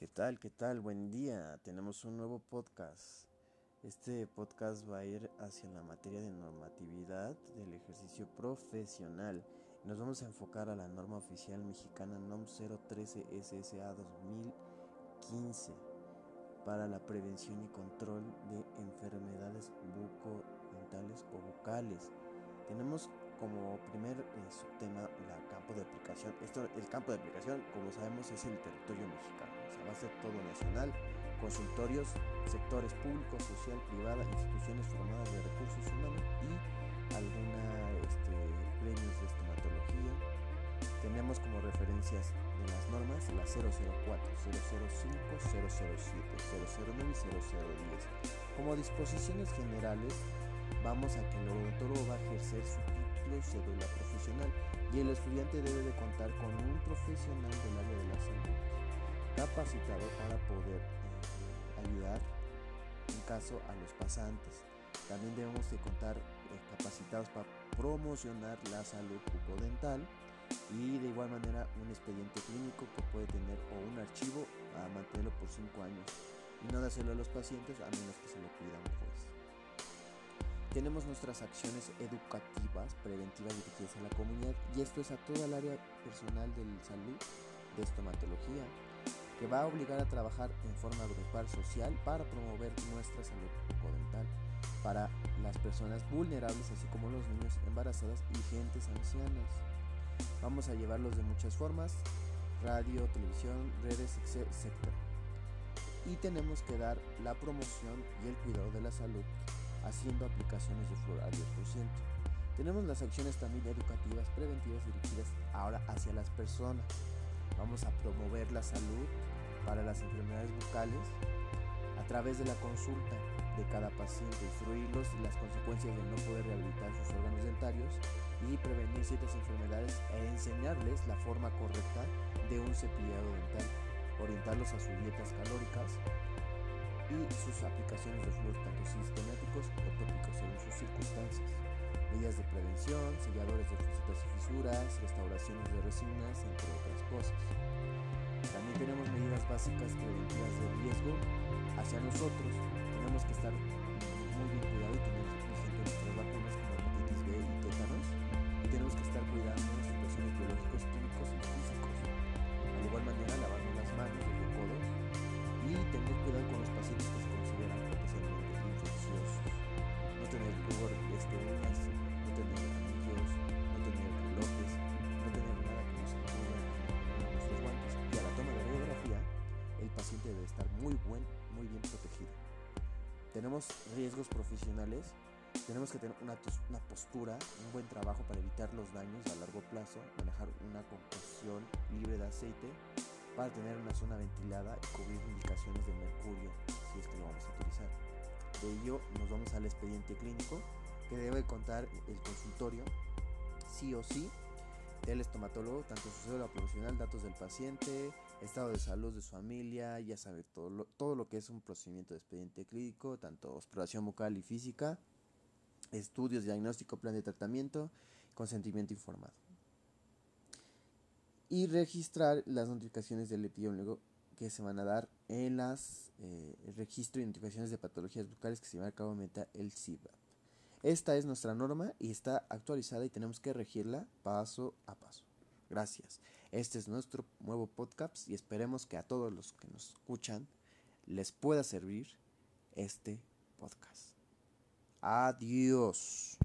¿Qué tal? ¿Qué tal? Buen día. Tenemos un nuevo podcast. Este podcast va a ir hacia la materia de normatividad del ejercicio profesional. Nos vamos a enfocar a la norma oficial mexicana NOM 013 SSA 2015 para la prevención y control de enfermedades bucodentales o bucales. Tenemos como primer eh, subtema el campo de aplicación. Esto, el campo de aplicación, como sabemos, es el territorio mexicano. O sea, va a ser todo nacional, consultorios, sectores públicos, social, privada, instituciones formadas de recursos humanos y alguna este, premios de estomatología. Tenemos como referencias de las normas la 004, 005, 007, 009 y 0010. Como disposiciones generales, vamos a que el odontólogo va a ejercer su título y cédula profesional y el estudiante debe de contar con un profesional del área de la salud capacitado para poder eh, ayudar en caso a los pasantes. También debemos de contar eh, capacitados para promocionar la salud bucodental y de igual manera un expediente clínico que puede tener o un archivo a mantenerlo por 5 años y no dárselo a los pacientes a menos que se lo pida un. Tenemos nuestras acciones educativas preventivas dirigidas a la comunidad y esto es a toda el área personal de salud de estomatología que va a obligar a trabajar en forma grupal social para promover nuestra salud bucodental para las personas vulnerables así como los niños embarazadas y gentes ancianas. Vamos a llevarlos de muchas formas, radio, televisión, redes, etc. Y tenemos que dar la promoción y el cuidado de la salud haciendo aplicaciones de flor al 10%. Tenemos las acciones también educativas preventivas dirigidas ahora hacia las personas. Vamos a promover la salud para las enfermedades bucales a través de la consulta de cada paciente, instruirlos las consecuencias de no poder rehabilitar sus órganos dentarios y prevenir ciertas enfermedades e enseñarles la forma correcta de un cepillado dental, orientarlos a sus dietas calóricas, y sus aplicaciones de flúor tanto sistemáticos o tópicos según sus circunstancias. Medidas de prevención, selladores de fusitas y fisuras, restauraciones de resinas, entre otras cosas. También tenemos medidas básicas preventivas de riesgo hacia nosotros. Tenemos que estar muy bien cuidados y tener debe estar muy, buen, muy bien protegido. Tenemos riesgos profesionales tenemos que tener una, una, postura, un buen trabajo para evitar los daños a largo plazo, manejar una conclusión libre de aceite, para tener una zona ventilada y cubrir indicaciones de mercurio si es que lo vamos a utilizar. De ello nos vamos al expediente clínico que debe contar el consultorio sí o sí del estomatólogo, tanto su cédula profesional, datos del paciente, estado de salud de su familia, ya sabe todo lo, todo lo que es un procedimiento de expediente clínico, tanto exploración bucal y física, estudios, diagnóstico, plan de tratamiento, consentimiento informado y registrar las notificaciones del epidemiólogo que se van a dar en las eh, registro de identificaciones de patologías bucales que se va a cabo meta el CIBAP. Esta es nuestra norma y está actualizada y tenemos que regirla paso a paso. Gracias. Este es nuestro nuevo podcast y esperemos que a todos los que nos escuchan les pueda servir este podcast. Adiós.